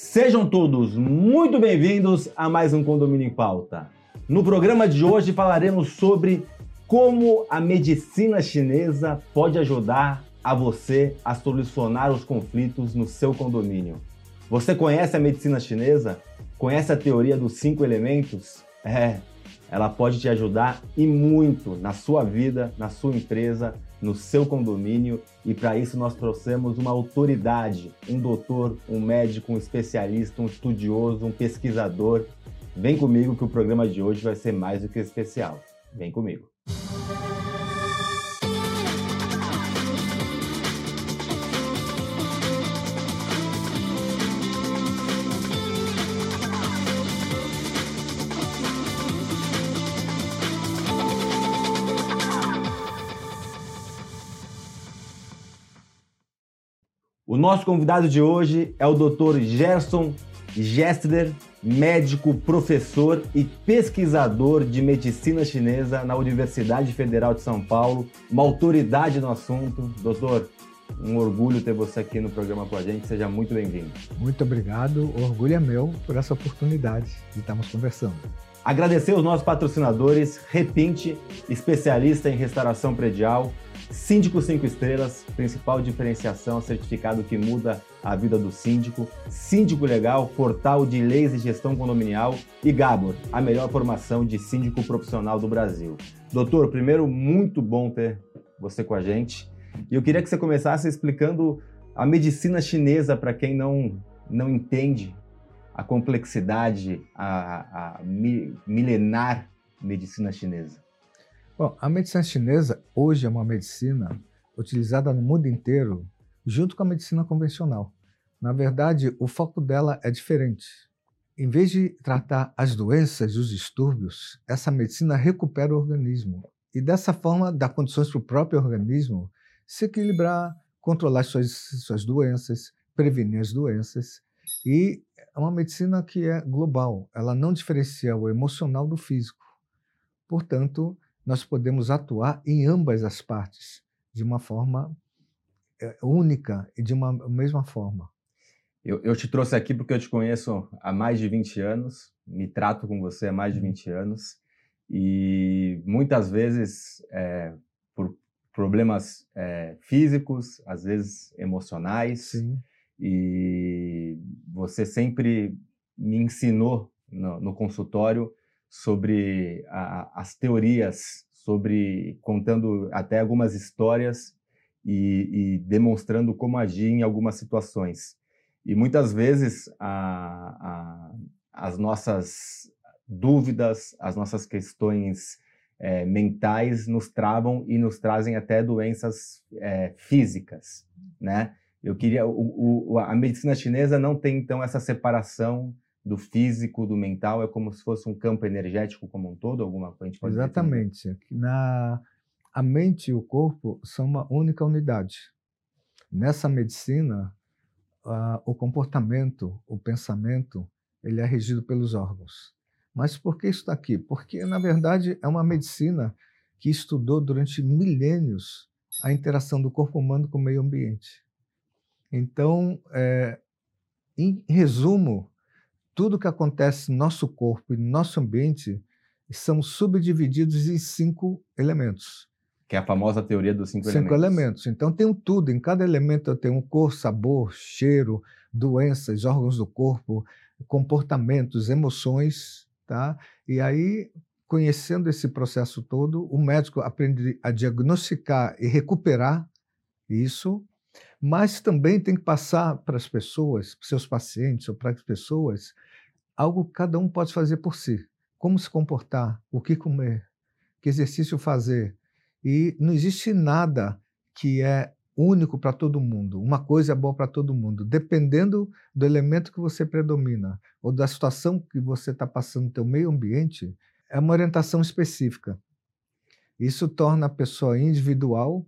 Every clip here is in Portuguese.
Sejam todos muito bem-vindos a mais um Condomínio em Pauta. No programa de hoje falaremos sobre como a medicina chinesa pode ajudar a você a solucionar os conflitos no seu condomínio. Você conhece a medicina chinesa? Conhece a teoria dos cinco elementos? É, ela pode te ajudar e muito na sua vida, na sua empresa, no seu condomínio e para isso nós trouxemos uma autoridade, um doutor, um médico, um especialista, um estudioso, um pesquisador. Vem comigo que o programa de hoje vai ser mais do que especial. Vem comigo. Nosso convidado de hoje é o Dr. Gerson Gessler, médico, professor e pesquisador de medicina chinesa na Universidade Federal de São Paulo, uma autoridade no assunto. Doutor, um orgulho ter você aqui no programa com a gente. Seja muito bem-vindo. Muito obrigado. O orgulho é meu por essa oportunidade de estarmos conversando. Agradecer os nossos patrocinadores, Repinte, especialista em restauração predial, Síndico 5 Estrelas, principal diferenciação, certificado que muda a vida do síndico. Síndico Legal, portal de leis e gestão condominial. E Gabor, a melhor formação de síndico profissional do Brasil. Doutor, primeiro, muito bom ter você com a gente. E eu queria que você começasse explicando a medicina chinesa para quem não, não entende a complexidade, a, a milenar medicina chinesa. Bom, a medicina chinesa hoje é uma medicina utilizada no mundo inteiro junto com a medicina convencional. Na verdade, o foco dela é diferente. Em vez de tratar as doenças e os distúrbios, essa medicina recupera o organismo e dessa forma dá condições para o próprio organismo se equilibrar, controlar suas, suas doenças, prevenir as doenças. E é uma medicina que é global, ela não diferencia o emocional do físico. Portanto, nós podemos atuar em ambas as partes de uma forma é, única e de uma mesma forma. Eu, eu, te trouxe aqui porque eu te conheço há mais de 20 anos, me trato com você há mais de 20 uhum. anos e muitas vezes é, por problemas é, físicos, às vezes emocionais, Sim. e você sempre me ensinou no, no consultório sobre a, as teorias, sobre contando até algumas histórias e, e, demonstrando como agir em algumas situações. E muitas vezes a, a, as nossas dúvidas, as nossas questões é, mentais nos travam e nos trazem até doenças é, físicas, né? Eu queria o, o, a medicina chinesa não tem então essa separação do físico, do mental, é como se fosse um campo energético como um todo, alguma coisa? Exatamente. Na, a mente e o corpo são uma única unidade. Nessa medicina, uh, o comportamento, o pensamento, ele é regido pelos órgãos. Mas por que isso está aqui? Porque, na verdade, é uma medicina que estudou durante milênios a interação do corpo humano com o meio ambiente. Então, é, em resumo, tudo que acontece no nosso corpo e no nosso ambiente são subdivididos em cinco elementos. Que é a famosa teoria dos cinco, cinco elementos. elementos. Então tem um tudo, em cada elemento tem um cor, sabor, cheiro, doenças, órgãos do corpo, comportamentos, emoções, tá? E aí, conhecendo esse processo todo, o médico aprende a diagnosticar e recuperar isso, mas também tem que passar para as pessoas, para seus pacientes ou para as pessoas, algo que cada um pode fazer por si. Como se comportar, o que comer, que exercício fazer. E não existe nada que é único para todo mundo. Uma coisa é boa para todo mundo. Dependendo do elemento que você predomina ou da situação que você está passando no seu meio ambiente, é uma orientação específica. Isso torna a pessoa individual,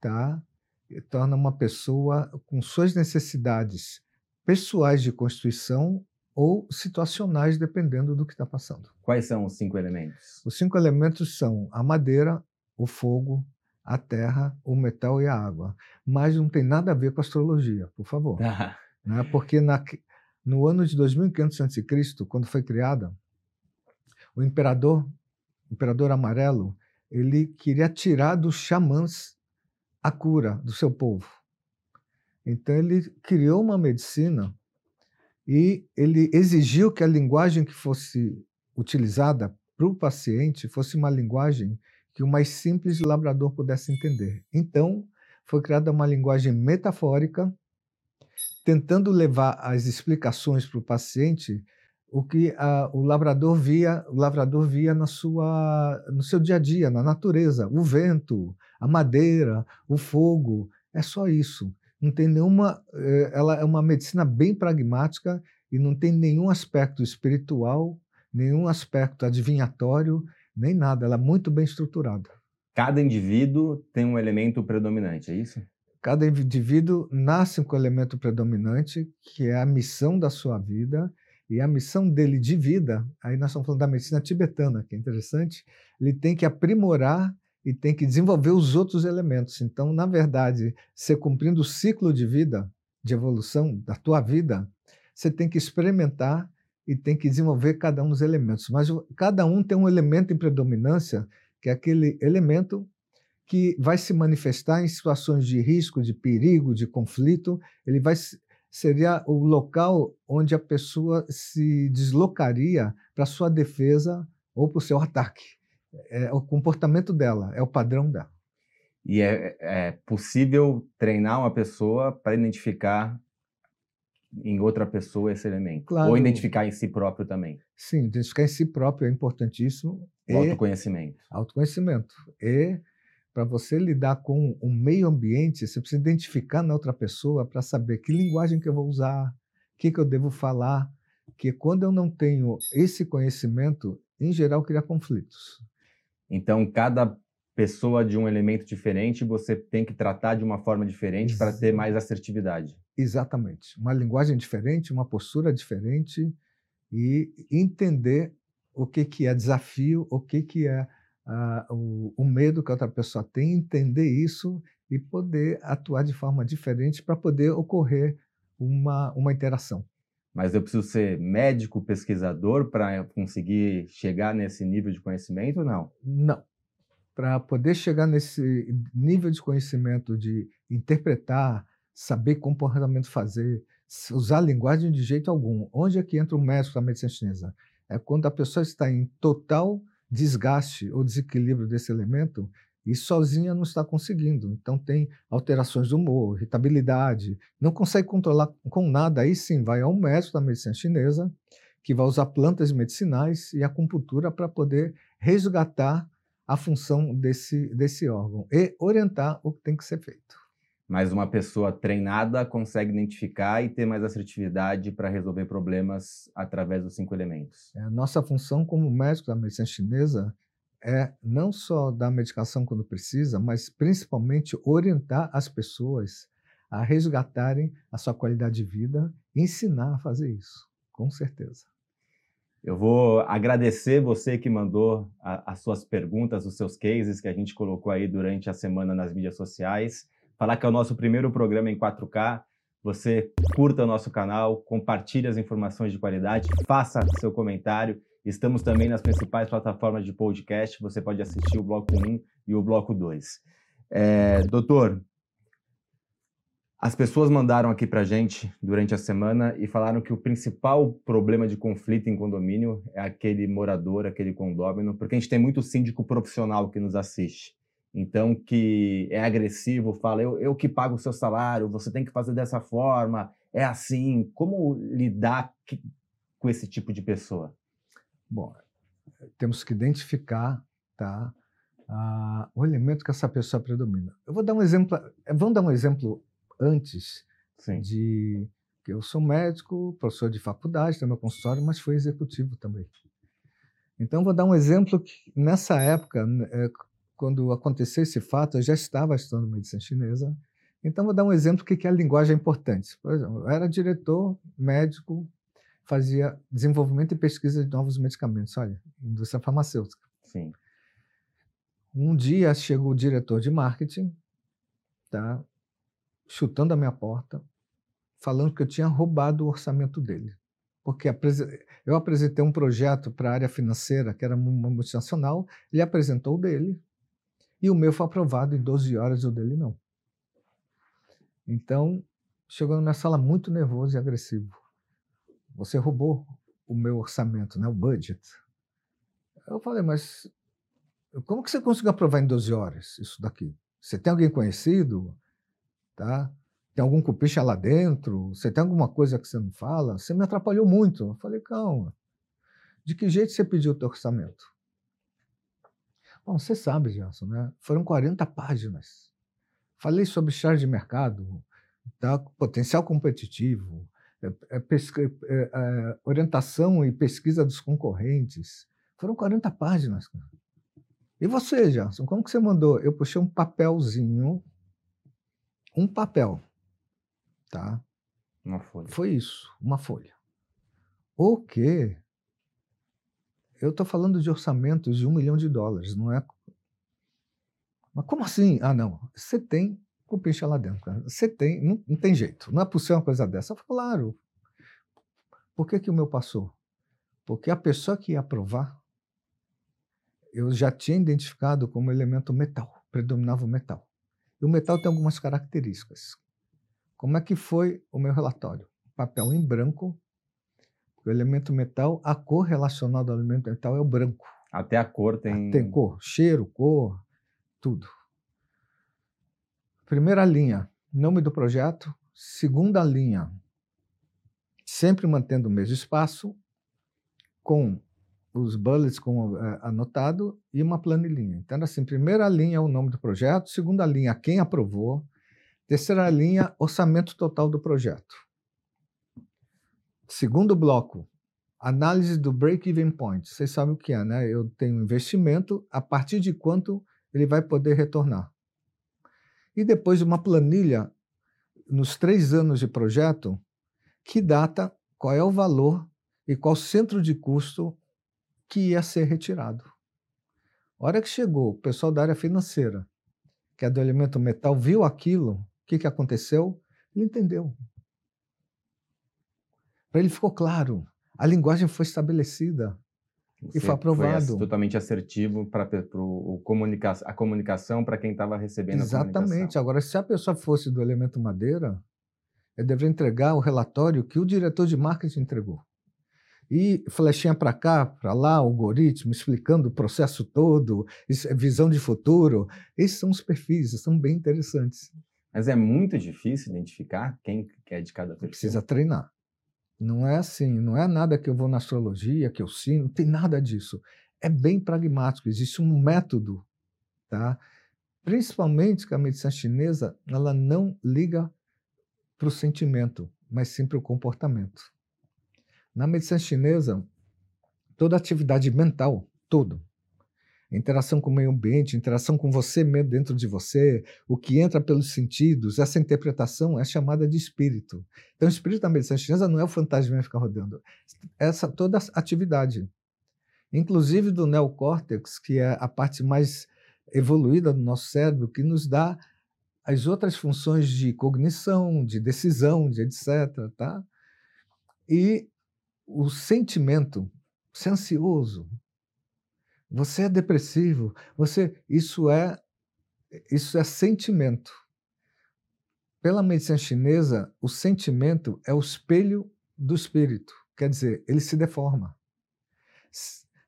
tá? E torna uma pessoa com suas necessidades pessoais de constituição ou situacionais, dependendo do que está passando. Quais são os cinco elementos? Os cinco elementos são a madeira, o fogo, a terra, o metal e a água. Mas não tem nada a ver com astrologia, por favor. Ah. Né? Porque na, no ano de 2500 a.C., quando foi criada, o imperador, o imperador amarelo, ele queria tirar dos xamãs a cura do seu povo. Então ele criou uma medicina e ele exigiu que a linguagem que fosse utilizada para o paciente fosse uma linguagem que o mais simples labrador pudesse entender. Então, foi criada uma linguagem metafórica, tentando levar as explicações para o paciente o que a, o lavrador via, o lavrador via na sua, no seu dia a dia, na natureza, o vento, a madeira, o fogo, é só isso. Não tem nenhuma, eh, ela é uma medicina bem pragmática e não tem nenhum aspecto espiritual, nenhum aspecto adivinhatório, nem nada. Ela é muito bem estruturada. Cada indivíduo tem um elemento predominante, é isso? Cada indivíduo nasce com o elemento predominante, que é a missão da sua vida, e a missão dele de vida, aí nós estamos falando da medicina tibetana, que é interessante, ele tem que aprimorar e tem que desenvolver os outros elementos. Então, na verdade, você cumprindo o ciclo de vida, de evolução da tua vida, você tem que experimentar e tem que desenvolver cada um dos elementos. Mas cada um tem um elemento em predominância, que é aquele elemento que vai se manifestar em situações de risco, de perigo, de conflito. Ele vai seria o local onde a pessoa se deslocaria para sua defesa ou para o seu ataque. É o comportamento dela, é o padrão dela. E é, é possível treinar uma pessoa para identificar em outra pessoa esse elemento. Claro. Ou identificar em si próprio também. Sim, identificar em si próprio é importantíssimo. O autoconhecimento. Autoconhecimento. E para você lidar com o meio ambiente, você precisa identificar na outra pessoa para saber que linguagem que eu vou usar, o que, que eu devo falar. Que quando eu não tenho esse conhecimento, em geral, cria conflitos. Então, cada pessoa de um elemento diferente, você tem que tratar de uma forma diferente para ter mais assertividade. Exatamente. Uma linguagem diferente, uma postura diferente e entender o que, que é desafio, o que, que é uh, o, o medo que a outra pessoa tem, entender isso e poder atuar de forma diferente para poder ocorrer uma, uma interação. Mas eu preciso ser médico, pesquisador para conseguir chegar nesse nível de conhecimento não? Não. Para poder chegar nesse nível de conhecimento de interpretar, saber comportamento fazer, usar a linguagem de jeito algum. Onde é que entra o médico da medicina chinesa? É quando a pessoa está em total desgaste ou desequilíbrio desse elemento e sozinha não está conseguindo. Então tem alterações do humor, irritabilidade, não consegue controlar com nada. Aí sim vai ao médico da medicina chinesa, que vai usar plantas medicinais e acupuntura para poder resgatar a função desse, desse órgão e orientar o que tem que ser feito mas uma pessoa treinada consegue identificar e ter mais assertividade para resolver problemas através dos cinco elementos. É, a nossa função como médico da medicina chinesa é não só dar medicação quando precisa, mas principalmente orientar as pessoas a resgatarem a sua qualidade de vida ensinar a fazer isso, com certeza. Eu vou agradecer você que mandou a, as suas perguntas, os seus cases que a gente colocou aí durante a semana nas mídias sociais falar que é o nosso primeiro programa em 4K. Você curta o nosso canal, compartilhe as informações de qualidade, faça seu comentário. Estamos também nas principais plataformas de podcast. Você pode assistir o bloco 1 e o bloco 2. É, doutor, as pessoas mandaram aqui para gente durante a semana e falaram que o principal problema de conflito em condomínio é aquele morador, aquele condômino, porque a gente tem muito síndico profissional que nos assiste então que é agressivo, fala eu, eu que pago o seu salário, você tem que fazer dessa forma, é assim. Como lidar com esse tipo de pessoa? Bom, temos que identificar tá, o elemento que essa pessoa predomina. Eu vou dar um exemplo, eh, vamos dar um exemplo antes Sim. de que eu sou médico, professor de faculdade, tenho meu consultório, mas fui executivo também. Então, vou dar um exemplo que, nessa época, eh, quando aconteceu esse fato, eu já estava estudando medicina chinesa. Então, vou dar um exemplo do que é a linguagem importante. Por exemplo, eu era diretor médico, fazia desenvolvimento e pesquisa de novos medicamentos. Olha, indústria farmacêutica. Sim. Um dia chegou o diretor de marketing, tá, chutando a minha porta, falando que eu tinha roubado o orçamento dele. porque eu apresentei um projeto para a área financeira, que era uma multinacional, ele apresentou o dele, e o meu foi aprovado em 12 horas, e o dele não. Então, chegou na minha sala muito nervoso e agressivo. Você roubou o meu orçamento, né, o budget. Eu falei, mas como que você conseguiu aprovar em 12 horas isso daqui? Você tem alguém conhecido? Tá? Tem algum cupicha lá dentro? Você tem alguma coisa que você não fala? Você me atrapalhou muito. Eu falei, calma. De que jeito você pediu o teu orçamento? Bom, você sabe, Gerson, né? Foram 40 páginas. Falei sobre charge de mercado, tá? potencial competitivo, orientação e pesquisa dos concorrentes. Foram 40 páginas. Cara. E você, Gerson, como que você mandou? Eu puxei um papelzinho, um papel, tá? Uma folha. Foi isso, uma folha. O quê? Eu estou falando de orçamentos de um milhão de dólares, não é? Mas como assim? Ah, não. Você tem cupincha lá dentro. Cara. Você tem, não, não, tem jeito. Não é possível uma coisa dessa. Eu falo, claro. Por que, que o meu passou? Porque a pessoa que ia aprovar eu já tinha identificado como elemento metal, predominava o metal. E o metal tem algumas características. Como é que foi o meu relatório? Papel em branco, o elemento metal, a cor relacionada ao elemento metal é o branco. Até a cor tem. Tem cor, cheiro, cor, tudo. Primeira linha, nome do projeto. Segunda linha, sempre mantendo o mesmo espaço, com os bullets com é, anotado e uma planilhinha. Então, assim, primeira linha é o nome do projeto, segunda linha, quem aprovou, terceira linha, orçamento total do projeto. Segundo bloco, análise do break-even point. Vocês sabem o que é, né? Eu tenho um investimento, a partir de quanto ele vai poder retornar. E depois uma planilha, nos três anos de projeto, que data, qual é o valor e qual centro de custo que ia ser retirado. A hora que chegou o pessoal da área financeira, que é do elemento metal, viu aquilo, o que, que aconteceu? Ele entendeu. Para ele ficou claro. A linguagem foi estabelecida Você e foi aprovado. Foi totalmente assertivo para comunica a comunicação para quem estava recebendo Exatamente. Agora, se a pessoa fosse do elemento madeira, ele deveria entregar o relatório que o diretor de marketing entregou e flechinha para cá, para lá, algoritmo, explicando o processo todo, visão de futuro. Esses são os perfis, são bem interessantes. Mas é muito difícil identificar quem é de cada perfil. Precisa treinar. Não é assim, não é nada que eu vou na astrologia, que eu sino, não tem nada disso. É bem pragmático, existe um método, tá? Principalmente que a medicina chinesa, ela não liga para o sentimento, mas sim para o comportamento. Na medicina chinesa, toda atividade mental, tudo, interação com o meio ambiente, interação com você mesmo dentro de você, o que entra pelos sentidos, essa interpretação é chamada de espírito. Então, o espírito da medicina chinesa não é o fantasma que fica rodando, essa toda atividade, inclusive do neocórtex, que é a parte mais evoluída do nosso cérebro, que nos dá as outras funções de cognição, de decisão, de etc. Tá? E o sentimento, você ansioso, você é depressivo, você isso é isso é sentimento. Pela medicina chinesa, o sentimento é o espelho do espírito, quer dizer, ele se deforma.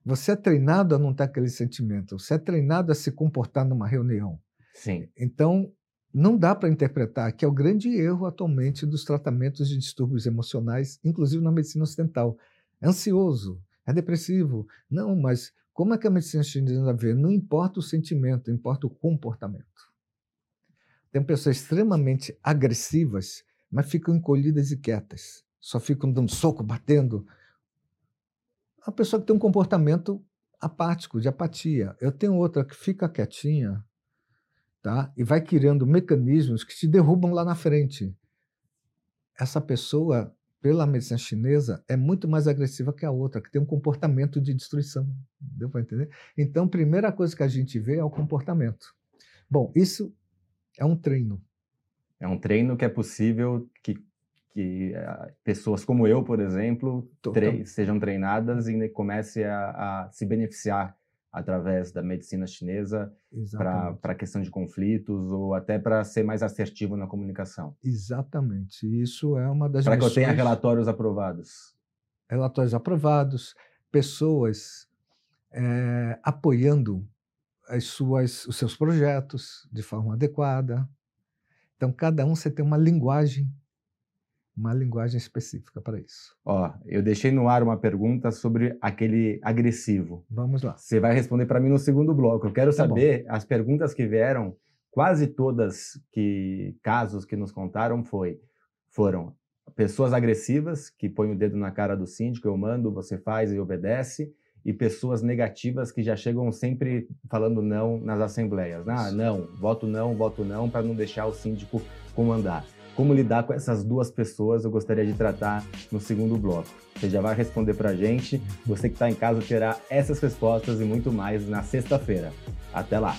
Você é treinado a não ter aquele sentimento, você é treinado a se comportar numa reunião. Sim. Então, não dá para interpretar, que é o grande erro atualmente dos tratamentos de distúrbios emocionais, inclusive na medicina ocidental. É ansioso, é depressivo. Não, mas como é que a medicina chinesa vê? Não importa o sentimento, importa o comportamento. Tem pessoas extremamente agressivas, mas ficam encolhidas e quietas. Só ficam dando soco, batendo. A pessoa que tem um comportamento apático, de apatia. Eu tenho outra que fica quietinha, tá? e vai criando mecanismos que te derrubam lá na frente. Essa pessoa, pela medicina chinesa, é muito mais agressiva que a outra, que tem um comportamento de destruição. Deu para entender? Então, a primeira coisa que a gente vê é o comportamento. Bom, isso é um treino. É um treino que é possível que, que uh, pessoas como eu, por exemplo, tre sejam treinadas e comece a, a, se beneficiar através da medicina chinesa para a questão de conflitos ou até para ser mais assertivo na comunicação. Exatamente. Isso é uma das Para missões... que eu tenha relatórios aprovados. Relatórios aprovados, pessoas é, apoiando as suas, os seus projetos de forma adequada. Então, cada um você tem uma linguagem uma linguagem específica para isso. Ó, eu deixei no ar uma pergunta sobre aquele agressivo. Vamos lá. Você vai responder para mim no segundo bloco. Eu quero tá saber bom. as perguntas que vieram, quase todas que casos que nos contaram foi foram pessoas agressivas que põem o dedo na cara do síndico, eu mando, você faz e obedece, e pessoas negativas que já chegam sempre falando não nas assembleias. Ah, não, voto não, voto não, para não deixar o síndico comandar. Como lidar com essas duas pessoas eu gostaria de tratar no segundo bloco. Você já vai responder para a gente. Você que está em casa terá essas respostas e muito mais na sexta-feira. Até lá!